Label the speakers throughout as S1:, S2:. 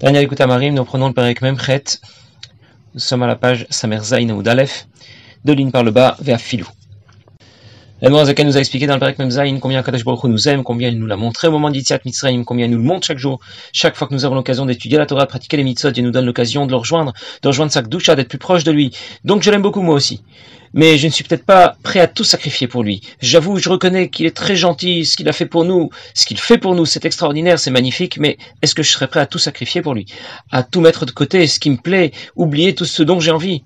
S1: Daniel Marim, nous prenons le Perek Memchet. Nous sommes à la page Samer Zain ou Dalef, deux lignes par le bas, vers Filou. Zaken nous a expliqué dans le Perek Memzain combien Kadosh Baruch nous aime, combien il nous l'a montré au moment d'Itziat Mitzrayim, combien il nous le montre chaque jour. Chaque fois que nous avons l'occasion d'étudier la Torah, de pratiquer les mitzvot, il nous donne l'occasion de le rejoindre, de rejoindre sa d'être plus proche de lui. Donc je l'aime beaucoup moi aussi mais je ne suis peut-être pas prêt à tout sacrifier pour lui. J'avoue, je reconnais qu'il est très gentil, ce qu'il a fait pour nous, ce qu'il fait pour nous, c'est extraordinaire, c'est magnifique, mais est-ce que je serais prêt à tout sacrifier pour lui? À tout mettre de côté, ce qui me plaît, oublier tout ce dont j'ai envie?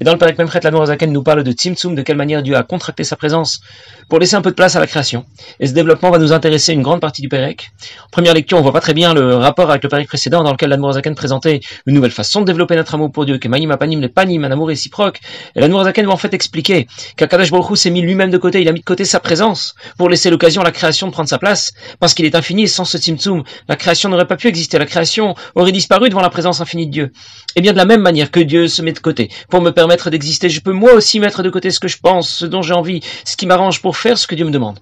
S1: Et dans le Perek Memchet, la Zaken nous parle de Tzimtzum, de quelle manière Dieu a contracté sa présence pour laisser un peu de place à la création. Et ce développement va nous intéresser une grande partie du Perek. En première lecture, on voit pas très bien le rapport avec le Perek précédent dans lequel la Zaken présentait une nouvelle façon de développer notre amour pour Dieu, que Maïm Apanim, les Panim, un amour réciproque. Et la Zaken va en fait expliquer qu'Akadash Baruch s'est mis lui-même de côté, il a mis de côté sa présence pour laisser l'occasion à la création de prendre sa place, parce qu'il est infini et sans ce Tzimtzum, la création n'aurait pas pu exister, la création aurait disparu devant la présence infinie de Dieu. Et bien de la même manière que Dieu se met de côté pour me permettre d'exister, je peux moi aussi mettre de côté ce que je pense, ce dont j'ai envie, ce qui m'arrange pour faire ce que Dieu me demande.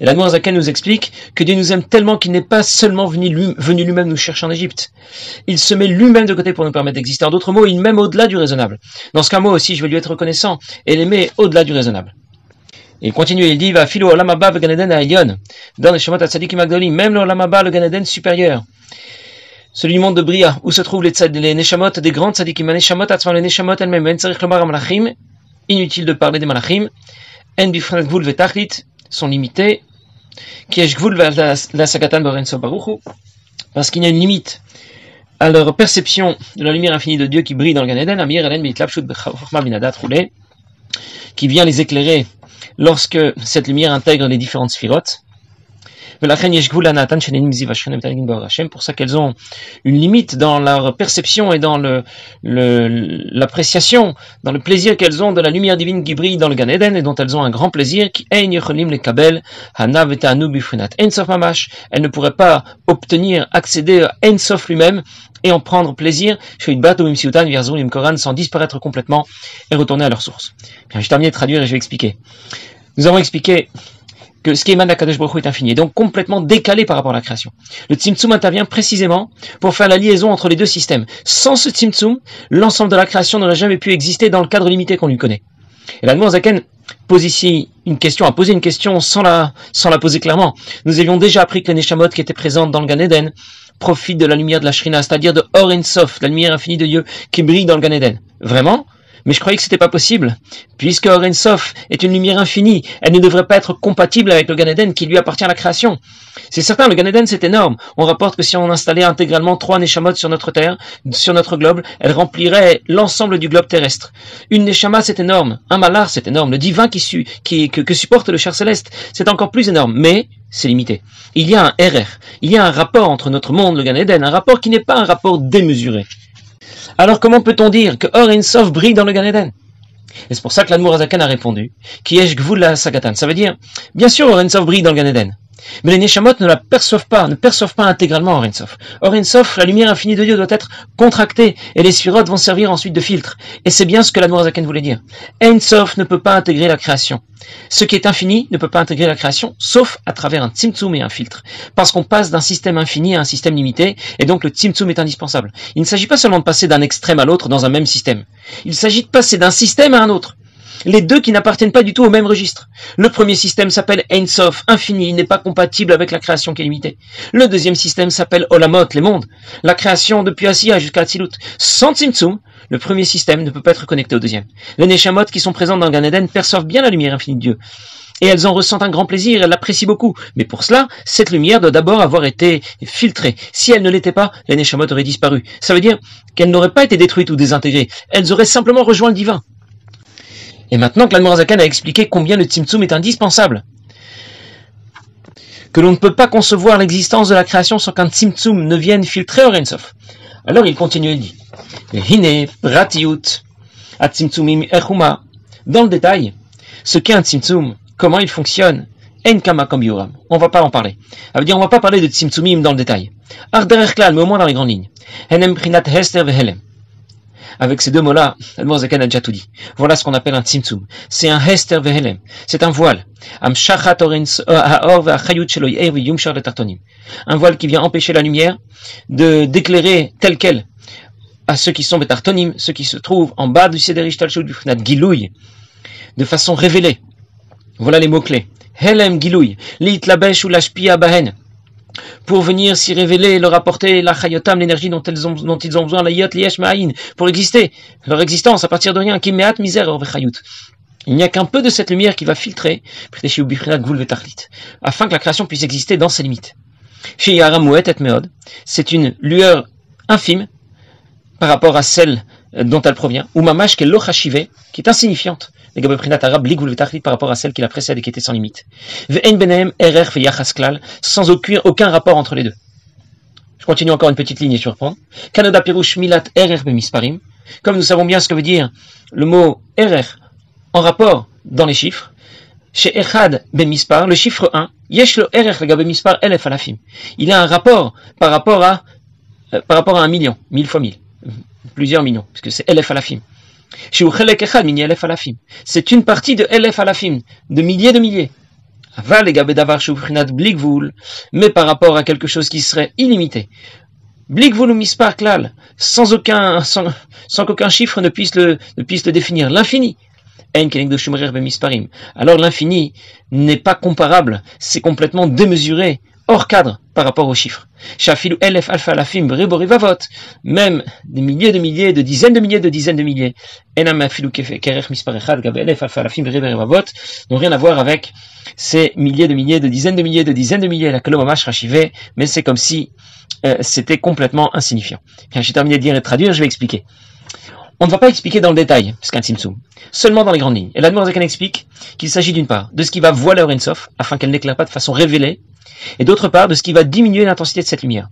S1: Et la Zaken nous explique que Dieu nous aime tellement qu'il n'est pas seulement venu, lui-même nous chercher en Égypte. Il se met lui-même de côté pour nous permettre d'exister. En d'autres mots, il m'aime au-delà du raisonnable. Dans ce cas, moi aussi, je vais lui être reconnaissant et l'aimer au-delà du raisonnable. Il continue, il dit, va filo olamaba le Ganeden. Dans les Shemot Magdoli, même l'olamaba le Ganeden supérieur celui du monde de Bria, où se trouvent les, les Neshamot des grandes tzadikim, les Neshamot, les Neshamot elles-mêmes, en tzarich lomar malachim, inutile de parler des malachim, en bifrat gvul vetachlit, sont limités, qui est gvul la sagatan borenso baruchu, parce qu'il y a une limite à leur perception de la lumière infinie de Dieu qui brille dans le Gan Eden, amir elen mitlapshut binadat roulé, qui vient les éclairer lorsque cette lumière intègre les différentes sphirotes, pour ça qu'elles ont une limite dans leur perception et dans l'appréciation, dans le plaisir qu'elles ont de la lumière divine qui brille dans le Gan Eden et dont elles ont un grand plaisir. Elles ne pourraient pas obtenir, accéder à Ensof lui-même et en prendre plaisir, sans disparaître complètement et retourner à leur source. Bien, je termine de traduire et je vais expliquer. Nous avons expliqué que ce qui émane d'Akadosh Baruch est infini, et donc complètement décalé par rapport à la création. Le Tzimtzum intervient précisément pour faire la liaison entre les deux systèmes. Sans ce Tzimtzum, l'ensemble de la création n'aurait jamais pu exister dans le cadre limité qu'on lui connaît. Et la Zaken pose ici une question, a posé une question sans la, sans poser clairement. Nous avions déjà appris que les Neshamot qui étaient présentes dans le Gan Eden profitent de la lumière de la Shrina, c'est-à-dire de Or Sof, la lumière infinie de Dieu qui brille dans le Gan Eden. Vraiment? Mais je croyais que c'était pas possible. Puisque Sof est une lumière infinie, elle ne devrait pas être compatible avec le Gan qui lui appartient à la création. C'est certain, le Gan c'est énorme. On rapporte que si on installait intégralement trois Neshamot sur notre terre, sur notre globe, elle remplirait l'ensemble du globe terrestre. Une Neshama, c'est énorme. Un Malar, c'est énorme. Le divin qui, que, supporte le cher céleste, c'est encore plus énorme. Mais, c'est limité. Il y a un RR. Il y a un rapport entre notre monde, le Gan un rapport qui n'est pas un rapport démesuré. Alors comment peut-on dire que Or brille dans le Gan Eden? Et c'est pour ça que l'Admour Azakan a répondu, qui est la Sagatan. Ça veut dire, bien sûr Or brille dans le Gan Eden, mais les Neshamot ne la perçoivent pas, ne perçoivent pas intégralement Orensof. Orensof, la lumière infinie de Dieu doit être contractée, et les sphirotes vont servir ensuite de filtre. Et c'est bien ce que la Zaken voulait dire. Ensof ne peut pas intégrer la création. Ce qui est infini ne peut pas intégrer la création, sauf à travers un tzimtzum et un filtre. Parce qu'on passe d'un système infini à un système limité, et donc le tzimtzum est indispensable. Il ne s'agit pas seulement de passer d'un extrême à l'autre dans un même système. Il s'agit de passer d'un système à un autre les deux qui n'appartiennent pas du tout au même registre. Le premier système s'appelle Sof, infini, il n'est pas compatible avec la création qui est limitée. Le deuxième système s'appelle Olamot, les mondes, la création depuis Asiya jusqu'à Atzilut. Sans Tzimtzum, le premier système ne peut pas être connecté au deuxième. Les Neshamot qui sont présentes dans Gan Eden perçoivent bien la lumière infinie de Dieu. Et elles en ressentent un grand plaisir, elles l'apprécient beaucoup. Mais pour cela, cette lumière doit d'abord avoir été filtrée. Si elle ne l'était pas, les Neshamot auraient disparu. Ça veut dire qu'elles n'auraient pas été détruites ou désintégrées. Elles auraient simplement rejoint le divin. Et maintenant que l'Admorazakan a expliqué combien le Tzimtzum est indispensable, que l'on ne peut pas concevoir l'existence de la création sans qu'un Tzimtzum ne vienne filtrer Orensof. Alors il continue, il dit, Hine pratiut, Tzimtzumim echuma, dans le détail, ce qu'est un Tzimtzum, comment il fonctionne, en kama yuram. On va pas en parler. Ça veut dire, on va pas parler de Tzimtzumim dans le détail. Arderech mais au moins dans les grandes lignes. Hester. Avec ces deux mots-là, déjà tout dit. Voilà ce qu'on appelle un tzimtzum. C'est un hester vehelem. C'est un voile. Un voile qui vient empêcher la lumière de d'éclairer tel quel à ceux qui sont betartonim, ceux qui se trouvent en bas du sederish talshut du gilouy, de façon révélée. Voilà les mots-clés. Helem gilouy, lit labesh ou lashpia bahen pour venir s'y révéler, leur apporter la chayotam, l'énergie dont, ils ont besoin, la yot liesh pour exister, leur existence à partir de rien, qui meat misère Il n'y a qu'un peu de cette lumière qui va filtrer, afin que la création puisse exister dans ses limites. C'est une lueur infime par rapport à celle dont elle provient, ou mamash qui est insignifiante, par rapport à celle qui la précède et qui était sans limite. Sans aucun, aucun rapport entre les deux. Je continue encore une petite ligne et surprendre. Kanada pirush milat misparim. Comme nous savons bien ce que veut dire le mot erer en rapport dans les chiffres. Chez Echad bemispar, le chiffre 1, yesh lo erer mispar elef alafim. Il a un rapport par rapport à, euh, par rapport à un million, mille fois mille, plusieurs millions, puisque c'est elef alafim. C'est une partie de Elef Alafim, de milliers de milliers. Mais par rapport à quelque chose qui serait illimité. Sans aucun, sans, sans qu'aucun chiffre ne puisse le, ne puisse le définir. L'infini. Alors l'infini n'est pas comparable, c'est complètement démesuré hors cadre par rapport aux chiffres. Même des milliers de milliers, de dizaines de milliers, de dizaines de milliers. N'ont rien à voir avec ces milliers de milliers, de dizaines de milliers, de dizaines de milliers. La mais c'est comme si euh, c'était complètement insignifiant. Quand j'ai terminé de dire et de traduire, je vais expliquer. On ne va pas expliquer dans le détail ce qu'un Tzimtzum, seulement dans les grandes lignes. Et la Zakan explique qu'il s'agit d'une part de ce qui va voiler Sof, afin qu'elle n'éclaire pas de façon révélée et d'autre part de ce qui va diminuer l'intensité de cette lumière.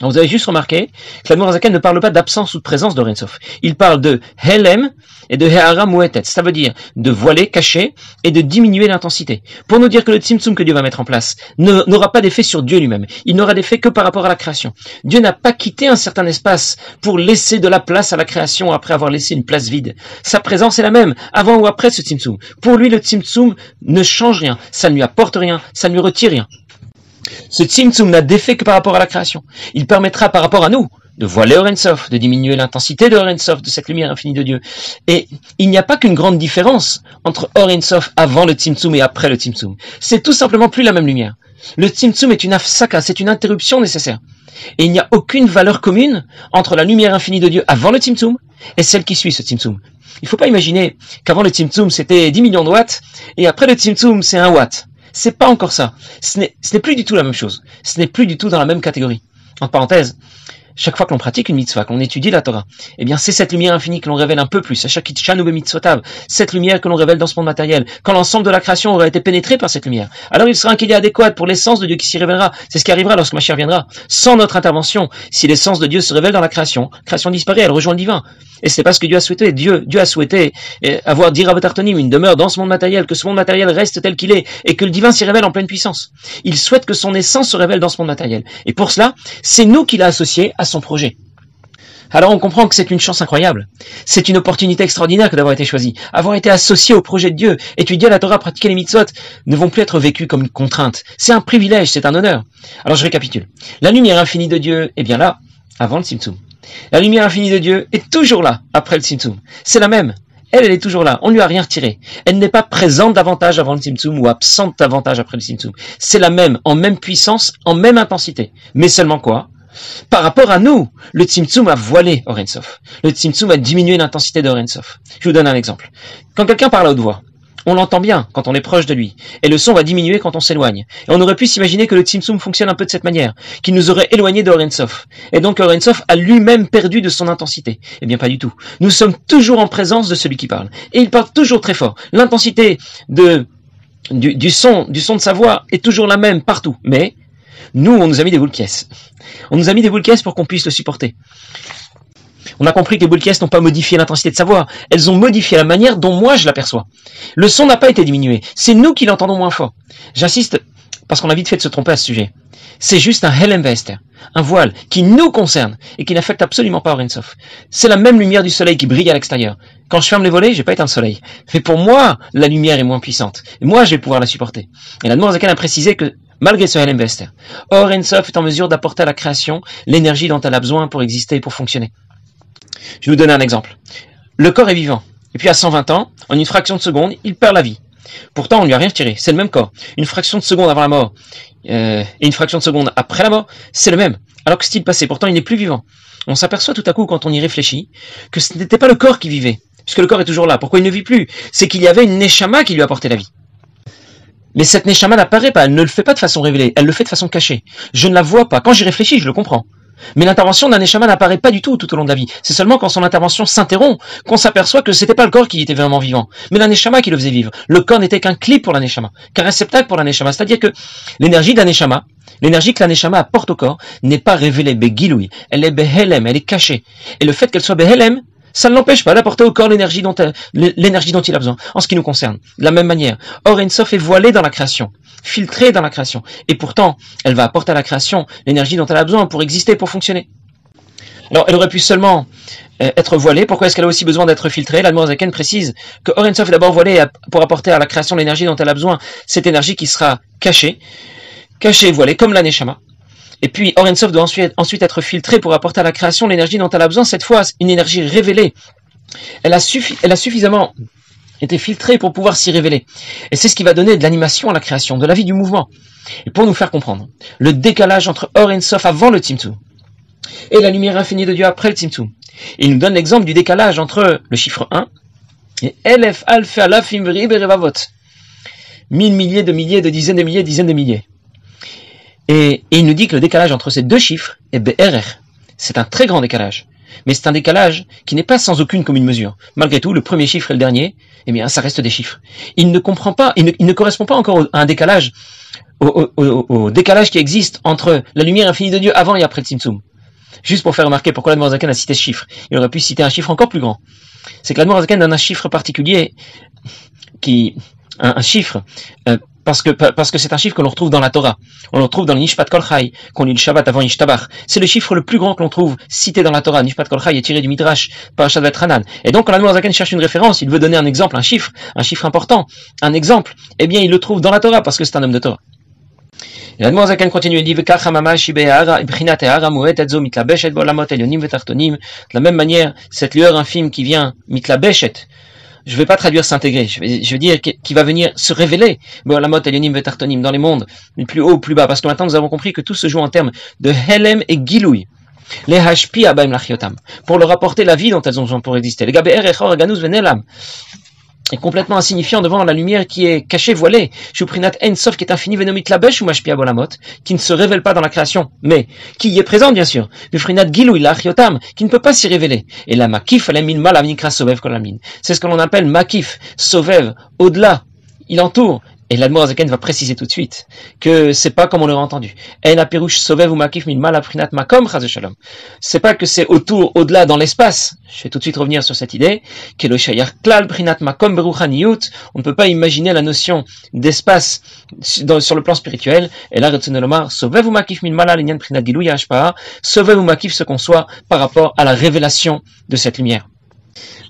S1: vous avez juste remarqué que la Zaken ne parle pas d'absence ou de présence d'Orensov. Il parle de Helem et de Heara Muetet. Ça veut dire de voiler, cacher et de diminuer l'intensité. Pour nous dire que le Tzimtzum que Dieu va mettre en place n'aura pas d'effet sur Dieu lui-même. Il n'aura d'effet que par rapport à la création. Dieu n'a pas quitté un certain espace pour laisser de la place à la création après avoir laissé une place vide. Sa présence est la même, avant ou après ce Tzimtzum. Pour lui, le Tzimtzum ne change rien. Ça ne lui apporte rien. Ça ne lui retire rien. Ce Tzimtzum n'a d'effet que par rapport à la création. Il permettra par rapport à nous de voiler Orensov, de diminuer l'intensité de Orensov, de cette lumière infinie de Dieu. Et il n'y a pas qu'une grande différence entre Orensov avant le Tzimtzum et après le Tzimtzum. C'est tout simplement plus la même lumière. Le Tzimtzum est une afsaka, c'est une interruption nécessaire. Et il n'y a aucune valeur commune entre la lumière infinie de Dieu avant le Tzimtzum et celle qui suit ce Tzimtzum. Il ne faut pas imaginer qu'avant le Tzimtzum c'était 10 millions de watts et après le Tzimtzum c'est 1 watt. C'est pas encore ça. Ce n'est plus du tout la même chose. Ce n'est plus du tout dans la même catégorie. En parenthèse, chaque fois que l'on pratique une mitzvah, qu'on étudie la Torah, eh bien c'est cette lumière infinie que l'on révèle un peu plus, à chaque cette lumière que l'on révèle dans ce monde matériel, quand l'ensemble de la création aura été pénétré par cette lumière. Alors il sera un est adéquat pour l'essence de Dieu qui s'y révélera. C'est ce qui arrivera lorsque Mashiach viendra. Sans notre intervention, si l'essence de Dieu se révèle dans la création, la création disparaît, elle rejoint le divin. Et c'est pas ce que Dieu a souhaité. Dieu, Dieu a souhaité eh, avoir d'Irabotartonim, une demeure dans ce monde matériel, que ce monde matériel reste tel qu'il est, et que le divin s'y révèle en pleine puissance. Il souhaite que son essence se révèle dans ce monde matériel. Et pour cela, c'est nous qui l'a associé à son projet. Alors on comprend que c'est une chance incroyable. C'est une opportunité extraordinaire que d'avoir été choisi. Avoir été associé au projet de Dieu, étudier la Torah, pratiquer les mitzvot, ne vont plus être vécus comme une contrainte. C'est un privilège, c'est un honneur. Alors je récapitule. La lumière infinie de Dieu est bien là, avant le Tzimtzum. La lumière infinie de Dieu est toujours là, après le Tzimtzum. C'est la même. Elle, elle est toujours là. On ne lui a rien retiré. Elle n'est pas présente davantage avant le Tzimtzum ou absente davantage après le Tzimtzum. C'est la même, en même puissance, en même intensité. Mais seulement quoi? Par rapport à nous, le Tzimtzum a voilé Orensov. Le Tzimtzum a diminué l'intensité de Orensov. Je vous donne un exemple. Quand quelqu'un parle à haute voix, on l'entend bien quand on est proche de lui, et le son va diminuer quand on s'éloigne. Et on aurait pu s'imaginer que le Tzimtzum fonctionne un peu de cette manière, qu'il nous aurait éloigné d'Orensov. Et donc Orensov a lui-même perdu de son intensité. Eh bien pas du tout. Nous sommes toujours en présence de celui qui parle. Et il parle toujours très fort. L'intensité du son de sa voix est toujours la même partout. Mais nous, on nous a mis des boules caisses. On nous a mis des boules caisses pour qu'on puisse le supporter. On a compris que les boules caisses n'ont pas modifié l'intensité de sa voix. Elles ont modifié la manière dont moi je l'aperçois. Le son n'a pas été diminué. C'est nous qui l'entendons moins fort. J'insiste parce qu'on a vite fait de se tromper à ce sujet. C'est juste un Helem Vester, un voile qui nous concerne et qui n'affecte absolument pas Orensov. C'est la même lumière du soleil qui brille à l'extérieur. Quand je ferme les volets, j'ai pas éteint le soleil. Mais pour moi, la lumière est moins puissante. Et moi, je vais pouvoir la supporter. Et la Zakan a précisé que malgré ce Helem Vester, Orensov est en mesure d'apporter à la création l'énergie dont elle a besoin pour exister et pour fonctionner. Je vais vous donner un exemple. Le corps est vivant. Et puis à 120 ans, en une fraction de seconde, il perd la vie. Pourtant, on ne lui a rien retiré. C'est le même corps. Une fraction de seconde avant la mort euh, et une fraction de seconde après la mort, c'est le même. Alors que s'est-il passé? Pourtant, il n'est plus vivant. On s'aperçoit tout à coup, quand on y réfléchit, que ce n'était pas le corps qui vivait, puisque le corps est toujours là. Pourquoi il ne vit plus? C'est qu'il y avait une neshama qui lui apportait la vie. Mais cette neshama n'apparaît pas, elle ne le fait pas de façon révélée, elle le fait de façon cachée. Je ne la vois pas. Quand j'y réfléchis, je le comprends. Mais l'intervention d'un Neshama n'apparaît pas du tout tout au long de la vie. C'est seulement quand son intervention s'interrompt qu'on s'aperçoit que c'était pas le corps qui était vraiment vivant, mais la Neshama qui le faisait vivre. Le corps n'était qu'un clip pour la Neshama, qu'un réceptacle pour la Neshama. C'est-à-dire que l'énergie d'un Neshama, l'énergie que la Neshama apporte au corps, n'est pas révélée. Elle est behelem, elle est cachée. Et le fait qu'elle soit behelem, ça ne l'empêche pas d'apporter au corps l'énergie dont, l'énergie dont il a besoin, en ce qui nous concerne. De la même manière, Or Ensof est voilée dans la création, filtrée dans la création, et pourtant, elle va apporter à la création l'énergie dont elle a besoin pour exister, pour fonctionner. Alors, elle aurait pu seulement euh, être voilée. Pourquoi est-ce qu'elle a aussi besoin d'être filtrée? La Zaken précise que Sof est d'abord voilée pour apporter à la création l'énergie dont elle a besoin, cette énergie qui sera cachée, cachée, voilée, comme la Neshama. Et puis, Orensov doit ensuite, être filtré pour apporter à la création l'énergie dont elle a besoin, cette fois une énergie révélée. Elle a, elle a suffisamment été filtrée pour pouvoir s'y révéler. Et c'est ce qui va donner de l'animation à la création, de la vie du mouvement. Et pour nous faire comprendre le décalage entre Orensov avant le Timtu et la lumière infinie de Dieu après le Timtu. Il nous donne l'exemple du décalage entre le chiffre 1 et Elef Alpha Alafim Berevavot. Mille milliers de milliers, de dizaines de milliers, de dizaines de milliers. Et, il nous dit que le décalage entre ces deux chiffres est BRR. C'est un très grand décalage. Mais c'est un décalage qui n'est pas sans aucune commune mesure. Malgré tout, le premier chiffre et le dernier, eh bien, ça reste des chiffres. Il ne comprend pas, il ne, correspond pas encore à un décalage, au, décalage qui existe entre la lumière infinie de Dieu avant et après le Tzimtzum. Juste pour faire remarquer pourquoi l'Admorazaken a cité ce chiffre. Il aurait pu citer un chiffre encore plus grand. C'est que l'Admorazaken donne un chiffre particulier qui, un, chiffre euh, parce que parce que c'est un chiffre que l'on retrouve dans la Torah. On le retrouve dans le Nishpat Kol Chai, qu'on lit le Shabbat avant Ishtabach. C'est le chiffre le plus grand que l'on trouve cité dans la Torah. Nishpat Kol Chai est tiré du Midrash par Hanan. Et donc, quand la Zaken cherche une référence, il veut donner un exemple, un chiffre, un chiffre important, un exemple. Eh bien, il le trouve dans la Torah parce que c'est un homme de Torah. Et la Zaken continue et dit De la même manière, cette lueur infime qui vient mitlabeshet, je ne vais pas traduire s'intégrer, je vais, je vais dire qui va venir se révéler, bon, la mot vetartonim, dans les mondes, plus haut plus bas, parce que maintenant nous avons compris que tout se joue en termes de helem et giloui. Les hashpi abaim lachiotam, pour leur apporter la vie dont elles ont besoin pour exister. Les gaber echor ganus venelam, est complètement insignifiant devant la lumière qui est cachée, voilée. Shuprinat Ensof qui est infini venomit labesh ou mashpia bolamot, qui ne se révèle pas dans la création, mais qui y est présent bien sûr. Bufrinat Gilou Ilachiotam, qui ne peut pas s'y révéler. Et la makif alamin malavnikra sovev kolamin. C'est ce que l'on appelle makif, sovev, au-delà. Il entoure, et l'Admorazaken va préciser tout de suite que c'est pas comme on l'aurait entendu. C'est pas que c'est autour, au-delà, dans l'espace. Je vais tout de suite revenir sur cette idée. On ne peut pas imaginer la notion d'espace sur le plan spirituel. Et là, Sovev ou Makif se conçoit par rapport à la révélation de cette lumière.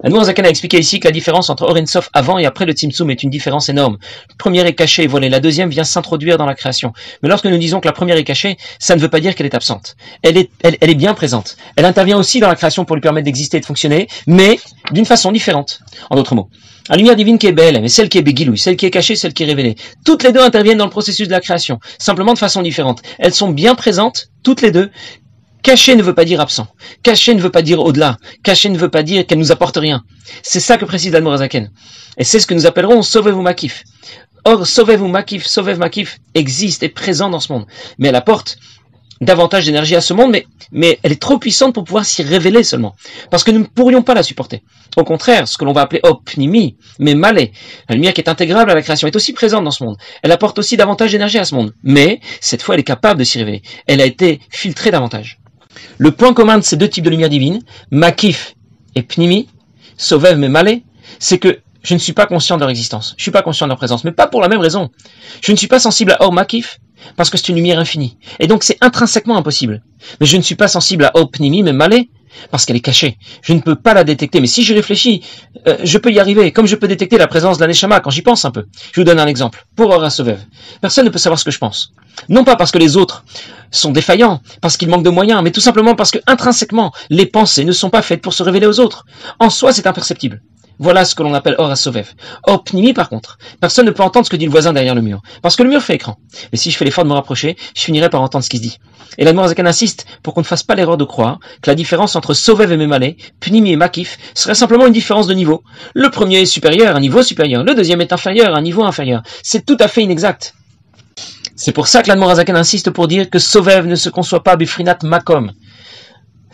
S1: La Zakan a expliqué ici que la différence entre Orensov avant et après le Tzimtzum est une différence énorme. La première est cachée et voilée, la deuxième vient s'introduire dans la création. Mais lorsque nous disons que la première est cachée, ça ne veut pas dire qu'elle est absente. Elle est, elle, est bien présente. Elle intervient aussi dans la création pour lui permettre d'exister et de fonctionner, mais d'une façon différente. En d'autres mots. La lumière divine qui est belle, mais celle qui est béguilouille, celle qui est cachée, celle qui est révélée. Toutes les deux interviennent dans le processus de la création, simplement de façon différente. Elles sont bien présentes, toutes les deux, Caché ne veut pas dire absent. Caché ne veut pas dire au-delà. Caché ne veut pas dire qu'elle nous apporte rien. C'est ça que précise l'Admorazaken. Et c'est ce que nous appellerons sauvez-vous Makif. Or, sauvez-vous Makif, sauvez Makif existe, est présent dans ce monde. Mais elle apporte davantage d'énergie à ce monde, mais, mais elle est trop puissante pour pouvoir s'y révéler seulement. Parce que nous ne pourrions pas la supporter. Au contraire, ce que l'on va appeler opnimi, mais malé, la lumière qui est intégrable à la création, est aussi présente dans ce monde. Elle apporte aussi davantage d'énergie à ce monde. Mais, cette fois, elle est capable de s'y révéler. Elle a été filtrée davantage. Le point commun de ces deux types de lumière divine, Makif et Pnimi, Sovev mais Malé, c'est que je ne suis pas conscient de leur existence, je suis pas conscient de leur présence, mais pas pour la même raison. Je ne suis pas sensible à Or Makif parce que c'est une lumière infinie. Et donc c'est intrinsèquement impossible. Mais je ne suis pas sensible à Or Pnimi, même Malé, parce qu'elle est cachée. Je ne peux pas la détecter. Mais si j'y réfléchis, euh, je peux y arriver. Comme je peux détecter la présence d'un Neshama quand j'y pense un peu. Je vous donne un exemple. Pour Ora Sovev, personne ne peut savoir ce que je pense. Non pas parce que les autres sont défaillants, parce qu'ils manquent de moyens, mais tout simplement parce que intrinsèquement, les pensées ne sont pas faites pour se révéler aux autres. En soi, c'est imperceptible. Voilà ce que l'on appelle Ora Sovev. Or Pnimi, par contre, personne ne peut entendre ce que dit le voisin derrière le mur, parce que le mur fait écran. Mais si je fais l'effort de me rapprocher, je finirai par entendre ce qui se dit. Et l'Admorazakan insiste pour qu'on ne fasse pas l'erreur de croire que la différence entre Sovev et Memale, Pnimi et Makif, serait simplement une différence de niveau. Le premier est supérieur, un niveau supérieur. Le deuxième est inférieur, un niveau inférieur. C'est tout à fait inexact. C'est pour ça que l'Admorazakan insiste pour dire que Sovev ne se conçoit pas Bifrinat Makom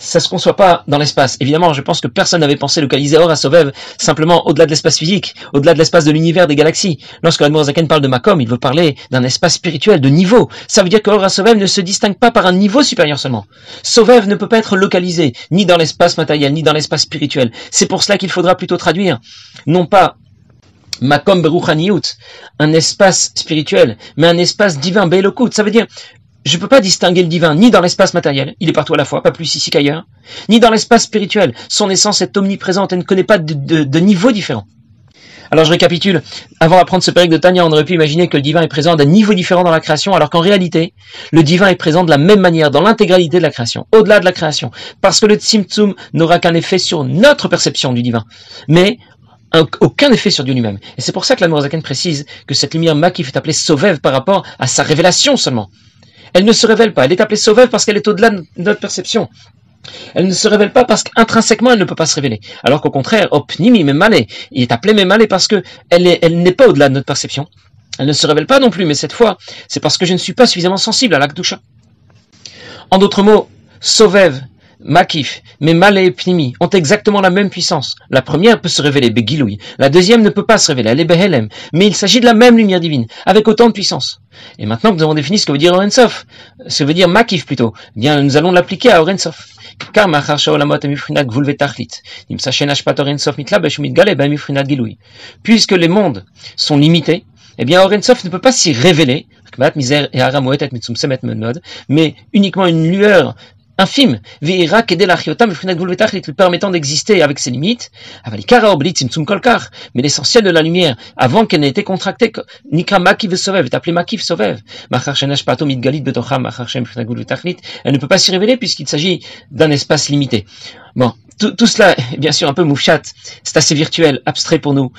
S1: ça se conçoit pas dans l'espace. Évidemment, je pense que personne n'avait pensé localiser Or à Sovev simplement au-delà de l'espace physique, au-delà de l'espace de l'univers des galaxies. Lorsque l'Admorazaken parle de Makom, il veut parler d'un espace spirituel, de niveau. Ça veut dire que Or ne se distingue pas par un niveau supérieur seulement. Sovev ne peut pas être localisé ni dans l'espace matériel, ni dans l'espace spirituel. C'est pour cela qu'il faudra plutôt traduire, non pas Makom Beruchaniut, un espace spirituel, mais un espace divin, Beelokut. Ça veut dire je ne peux pas distinguer le divin ni dans l'espace matériel, il est partout à la fois, pas plus ici qu'ailleurs, ni dans l'espace spirituel. Son essence est omniprésente, elle ne connaît pas de, de, niveau différent. Alors je récapitule, avant d'apprendre ce périple de Tania, on aurait pu imaginer que le divin est présent d'un niveau différent dans la création, alors qu'en réalité, le divin est présent de la même manière dans l'intégralité de la création, au-delà de la création, parce que le Tzimtzum n'aura qu'un effet sur notre perception du divin, mais aucun effet sur Dieu lui-même. Et c'est pour ça que la Nourazaken précise que cette lumière makif est appelée Sauvev par rapport à sa révélation seulement. Elle ne se révèle pas. Elle est appelée sauveur parce qu'elle est au-delà de notre perception. Elle ne se révèle pas parce qu'intrinsèquement elle ne peut pas se révéler. Alors qu'au contraire, Opnimi Memale, il est appelé Memale parce qu'elle elle n'est pas au-delà de notre perception. Elle ne se révèle pas non plus, mais cette fois, c'est parce que je ne suis pas suffisamment sensible à l'Akdusha. En d'autres mots, Sovev Makif, mais Malé et Pnimi ont exactement la même puissance. La première peut se révéler Begiloui, la deuxième ne peut pas se révéler, elle est Behelem, mais il s'agit de la même lumière divine, avec autant de puissance. Et maintenant que nous avons défini ce que veut dire Orensof, ce que veut dire Makif plutôt, eh bien nous allons l'appliquer à Orensof. Car Puisque les mondes sont limités, eh bien Orensof ne peut pas s'y révéler, mais uniquement une lueur infime, lui permettant d'exister avec ses limites, mais l'essentiel de la lumière, avant qu'elle n'ait été contractée, Nikra Makiv Sovev, est appelée Makiv Sovev, elle ne peut pas s'y révéler puisqu'il s'agit d'un espace limité. Bon, tout, tout cela est bien sûr un peu moufchat, c'est assez virtuel, abstrait pour nous,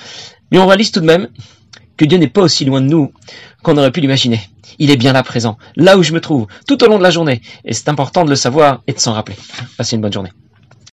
S1: mais on réalise tout de même que Dieu n'est pas aussi loin de nous qu'on aurait pu l'imaginer. Il est bien là présent, là où je me trouve, tout au long de la journée. Et c'est important de le savoir et de s'en rappeler. Passez une bonne journée.